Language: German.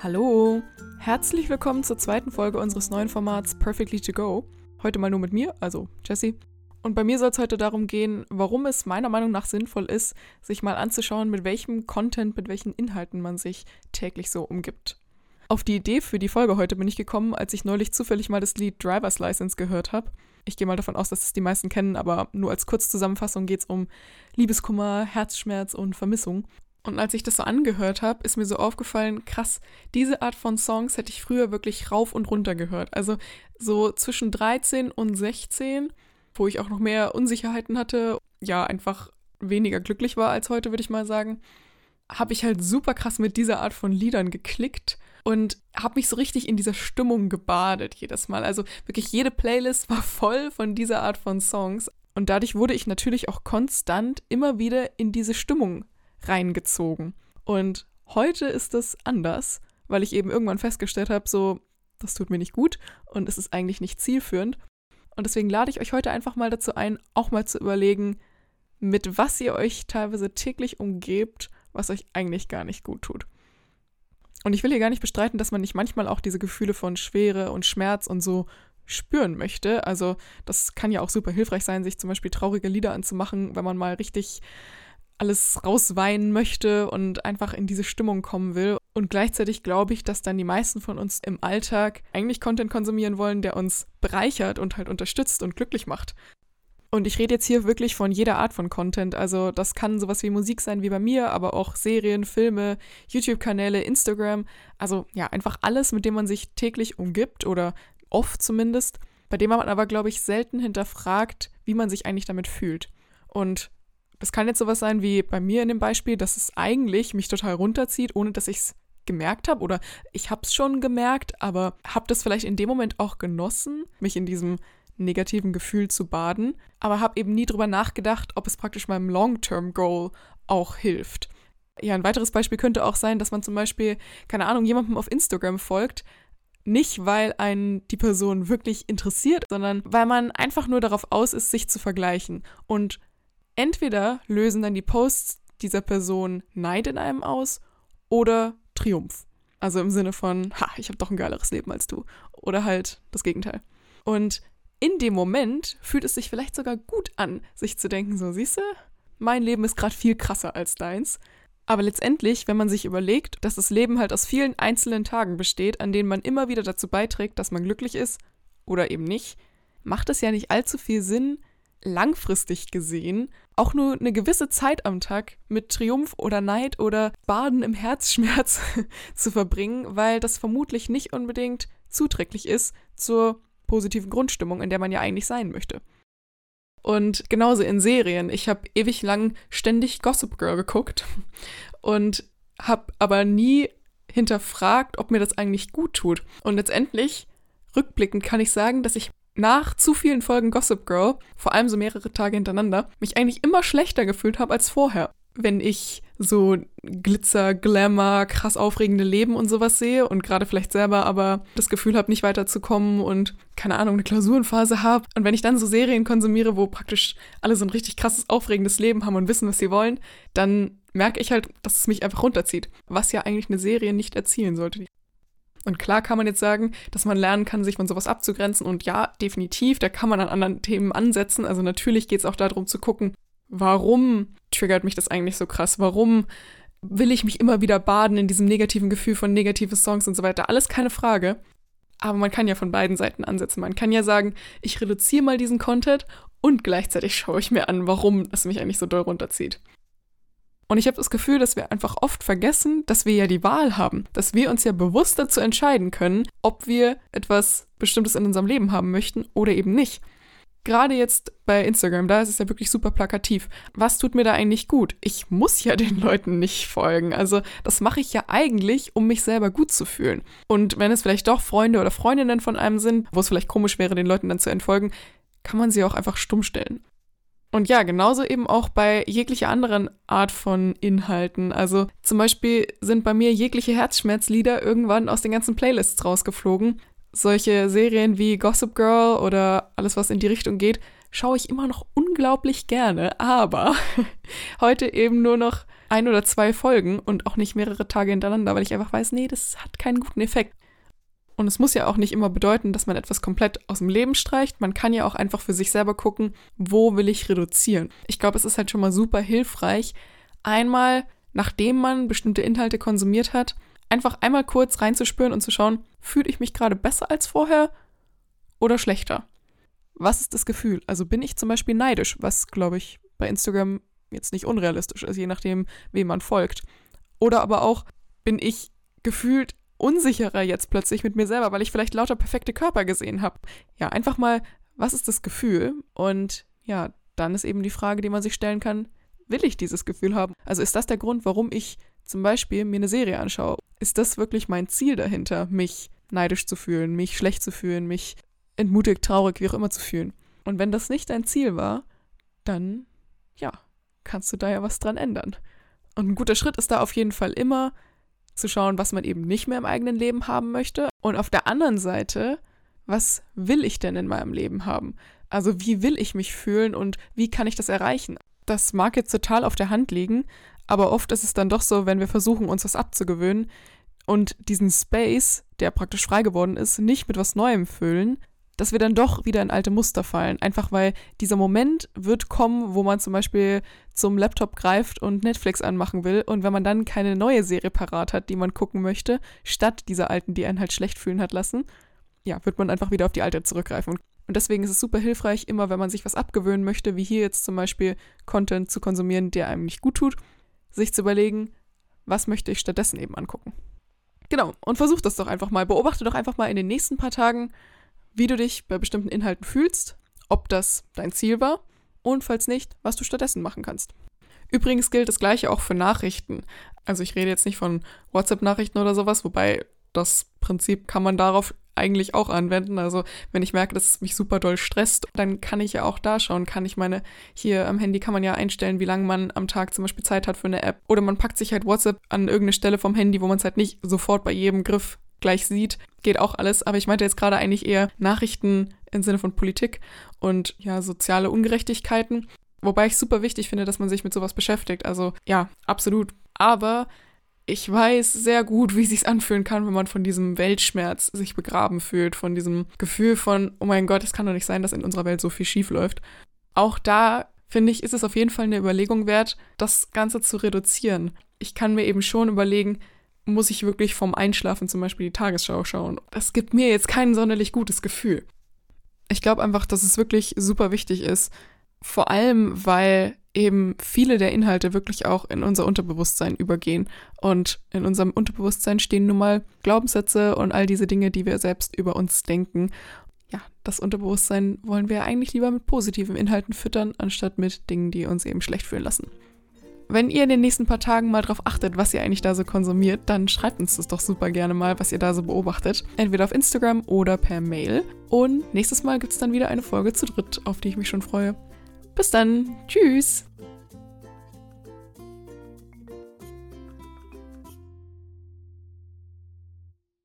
Hallo, herzlich willkommen zur zweiten Folge unseres neuen Formats Perfectly to Go. Heute mal nur mit mir, also Jessie. Und bei mir soll es heute darum gehen, warum es meiner Meinung nach sinnvoll ist, sich mal anzuschauen, mit welchem Content, mit welchen Inhalten man sich täglich so umgibt. Auf die Idee für die Folge heute bin ich gekommen, als ich neulich zufällig mal das Lied Driver's License gehört habe. Ich gehe mal davon aus, dass es die meisten kennen, aber nur als Kurzzusammenfassung geht es um Liebeskummer, Herzschmerz und Vermissung. Und als ich das so angehört habe, ist mir so aufgefallen, krass, diese Art von Songs hätte ich früher wirklich rauf und runter gehört. Also so zwischen 13 und 16, wo ich auch noch mehr Unsicherheiten hatte, ja, einfach weniger glücklich war als heute, würde ich mal sagen, habe ich halt super krass mit dieser Art von Liedern geklickt und habe mich so richtig in dieser Stimmung gebadet jedes Mal. Also wirklich jede Playlist war voll von dieser Art von Songs. Und dadurch wurde ich natürlich auch konstant immer wieder in diese Stimmung reingezogen. Und heute ist es anders, weil ich eben irgendwann festgestellt habe, so, das tut mir nicht gut und es ist eigentlich nicht zielführend. Und deswegen lade ich euch heute einfach mal dazu ein, auch mal zu überlegen, mit was ihr euch teilweise täglich umgebt, was euch eigentlich gar nicht gut tut. Und ich will hier gar nicht bestreiten, dass man nicht manchmal auch diese Gefühle von Schwere und Schmerz und so spüren möchte. Also das kann ja auch super hilfreich sein, sich zum Beispiel traurige Lieder anzumachen, wenn man mal richtig alles rausweinen möchte und einfach in diese Stimmung kommen will. Und gleichzeitig glaube ich, dass dann die meisten von uns im Alltag eigentlich Content konsumieren wollen, der uns bereichert und halt unterstützt und glücklich macht. Und ich rede jetzt hier wirklich von jeder Art von Content. Also das kann sowas wie Musik sein wie bei mir, aber auch Serien, Filme, YouTube-Kanäle, Instagram. Also ja, einfach alles, mit dem man sich täglich umgibt oder oft zumindest, bei dem man aber, glaube ich, selten hinterfragt, wie man sich eigentlich damit fühlt. Und das kann jetzt sowas sein wie bei mir in dem Beispiel, dass es eigentlich mich total runterzieht, ohne dass ich es gemerkt habe oder ich habe es schon gemerkt, aber habe das vielleicht in dem Moment auch genossen, mich in diesem negativen Gefühl zu baden, aber habe eben nie drüber nachgedacht, ob es praktisch meinem Long-Term-Goal auch hilft. Ja, ein weiteres Beispiel könnte auch sein, dass man zum Beispiel, keine Ahnung, jemandem auf Instagram folgt, nicht weil einen die Person wirklich interessiert, sondern weil man einfach nur darauf aus ist, sich zu vergleichen. Und entweder lösen dann die Posts dieser Person Neid in einem aus oder Triumph. Also im Sinne von, ha, ich habe doch ein geileres Leben als du. Oder halt das Gegenteil. Und in dem Moment fühlt es sich vielleicht sogar gut an, sich zu denken, so siehst du, mein Leben ist gerade viel krasser als deins. Aber letztendlich, wenn man sich überlegt, dass das Leben halt aus vielen einzelnen Tagen besteht, an denen man immer wieder dazu beiträgt, dass man glücklich ist oder eben nicht, macht es ja nicht allzu viel Sinn, langfristig gesehen auch nur eine gewisse Zeit am Tag mit Triumph oder Neid oder Baden im Herzschmerz zu verbringen, weil das vermutlich nicht unbedingt zuträglich ist zur positiven Grundstimmung, in der man ja eigentlich sein möchte. Und genauso in Serien. Ich habe ewig lang ständig Gossip Girl geguckt und habe aber nie hinterfragt, ob mir das eigentlich gut tut. Und letztendlich, rückblickend kann ich sagen, dass ich nach zu vielen Folgen Gossip Girl, vor allem so mehrere Tage hintereinander, mich eigentlich immer schlechter gefühlt habe als vorher. Wenn ich so Glitzer, Glamour, krass aufregende Leben und sowas sehe und gerade vielleicht selber aber das Gefühl habe, nicht weiterzukommen und keine Ahnung, eine Klausurenphase habe. Und wenn ich dann so Serien konsumiere, wo praktisch alle so ein richtig krasses, aufregendes Leben haben und wissen, was sie wollen, dann merke ich halt, dass es mich einfach runterzieht. Was ja eigentlich eine Serie nicht erzielen sollte. Und klar kann man jetzt sagen, dass man lernen kann, sich von sowas abzugrenzen. Und ja, definitiv, da kann man an anderen Themen ansetzen. Also natürlich geht es auch darum zu gucken, warum triggert mich das eigentlich so krass? Warum will ich mich immer wieder baden in diesem negativen Gefühl von negativen Songs und so weiter? Alles keine Frage. Aber man kann ja von beiden Seiten ansetzen. Man kann ja sagen, ich reduziere mal diesen Content und gleichzeitig schaue ich mir an, warum es mich eigentlich so doll runterzieht. Und ich habe das Gefühl, dass wir einfach oft vergessen, dass wir ja die Wahl haben, dass wir uns ja bewusst dazu entscheiden können, ob wir etwas Bestimmtes in unserem Leben haben möchten oder eben nicht. Gerade jetzt bei Instagram, da ist es ja wirklich super plakativ. Was tut mir da eigentlich gut? Ich muss ja den Leuten nicht folgen. Also das mache ich ja eigentlich, um mich selber gut zu fühlen. Und wenn es vielleicht doch Freunde oder Freundinnen von einem sind, wo es vielleicht komisch wäre, den Leuten dann zu entfolgen, kann man sie auch einfach stumm stellen. Und ja, genauso eben auch bei jeglicher anderen Art von Inhalten. Also zum Beispiel sind bei mir jegliche Herzschmerzlieder irgendwann aus den ganzen Playlists rausgeflogen. Solche Serien wie Gossip Girl oder alles, was in die Richtung geht, schaue ich immer noch unglaublich gerne. Aber heute eben nur noch ein oder zwei Folgen und auch nicht mehrere Tage hintereinander, weil ich einfach weiß, nee, das hat keinen guten Effekt. Und es muss ja auch nicht immer bedeuten, dass man etwas komplett aus dem Leben streicht. Man kann ja auch einfach für sich selber gucken, wo will ich reduzieren. Ich glaube, es ist halt schon mal super hilfreich, einmal, nachdem man bestimmte Inhalte konsumiert hat, einfach einmal kurz reinzuspüren und zu schauen, fühle ich mich gerade besser als vorher oder schlechter? Was ist das Gefühl? Also bin ich zum Beispiel neidisch, was, glaube ich, bei Instagram jetzt nicht unrealistisch ist, je nachdem, wem man folgt. Oder aber auch, bin ich gefühlt unsicherer jetzt plötzlich mit mir selber, weil ich vielleicht lauter perfekte Körper gesehen habe. Ja, einfach mal, was ist das Gefühl? Und ja, dann ist eben die Frage, die man sich stellen kann, will ich dieses Gefühl haben? Also ist das der Grund, warum ich zum Beispiel mir eine Serie anschaue? Ist das wirklich mein Ziel dahinter, mich neidisch zu fühlen, mich schlecht zu fühlen, mich entmutigt, traurig, wie auch immer zu fühlen? Und wenn das nicht dein Ziel war, dann, ja, kannst du da ja was dran ändern. Und ein guter Schritt ist da auf jeden Fall immer, zu schauen, was man eben nicht mehr im eigenen Leben haben möchte. Und auf der anderen Seite, was will ich denn in meinem Leben haben? Also wie will ich mich fühlen und wie kann ich das erreichen? Das mag jetzt total auf der Hand liegen, aber oft ist es dann doch so, wenn wir versuchen, uns was abzugewöhnen und diesen Space, der praktisch frei geworden ist, nicht mit was Neuem füllen, dass wir dann doch wieder in alte Muster fallen. Einfach weil dieser Moment wird kommen, wo man zum Beispiel zum Laptop greift und Netflix anmachen will. Und wenn man dann keine neue Serie parat hat, die man gucken möchte, statt dieser alten, die einen halt schlecht fühlen hat lassen, ja, wird man einfach wieder auf die alte zurückgreifen. Und deswegen ist es super hilfreich, immer wenn man sich was abgewöhnen möchte, wie hier jetzt zum Beispiel Content zu konsumieren, der einem nicht gut tut, sich zu überlegen, was möchte ich stattdessen eben angucken. Genau, und versuch das doch einfach mal. Beobachte doch einfach mal in den nächsten paar Tagen, wie du dich bei bestimmten Inhalten fühlst, ob das dein Ziel war und falls nicht, was du stattdessen machen kannst. Übrigens gilt das gleiche auch für Nachrichten. Also ich rede jetzt nicht von WhatsApp-Nachrichten oder sowas, wobei das Prinzip kann man darauf eigentlich auch anwenden. Also wenn ich merke, dass es mich super doll stresst, dann kann ich ja auch da schauen, kann ich meine, hier am Handy kann man ja einstellen, wie lange man am Tag zum Beispiel Zeit hat für eine App. Oder man packt sich halt WhatsApp an irgendeine Stelle vom Handy, wo man es halt nicht sofort bei jedem Griff gleich sieht, geht auch alles. Aber ich meinte jetzt gerade eigentlich eher Nachrichten im Sinne von Politik und ja, soziale Ungerechtigkeiten. Wobei ich super wichtig finde, dass man sich mit sowas beschäftigt. Also ja, absolut. Aber ich weiß sehr gut, wie es sich anfühlen kann, wenn man von diesem Weltschmerz sich begraben fühlt, von diesem Gefühl von, oh mein Gott, es kann doch nicht sein, dass in unserer Welt so viel schief läuft. Auch da finde ich, ist es auf jeden Fall eine Überlegung wert, das Ganze zu reduzieren. Ich kann mir eben schon überlegen, muss ich wirklich vom Einschlafen zum Beispiel die Tagesschau schauen. Das gibt mir jetzt kein sonderlich gutes Gefühl. Ich glaube einfach, dass es wirklich super wichtig ist, vor allem weil eben viele der Inhalte wirklich auch in unser Unterbewusstsein übergehen. Und in unserem Unterbewusstsein stehen nun mal Glaubenssätze und all diese Dinge, die wir selbst über uns denken. Ja, das Unterbewusstsein wollen wir eigentlich lieber mit positiven Inhalten füttern, anstatt mit Dingen, die uns eben schlecht fühlen lassen. Wenn ihr in den nächsten paar Tagen mal drauf achtet, was ihr eigentlich da so konsumiert, dann schreibt uns das doch super gerne mal, was ihr da so beobachtet. Entweder auf Instagram oder per Mail. Und nächstes Mal gibt es dann wieder eine Folge zu dritt, auf die ich mich schon freue. Bis dann. Tschüss.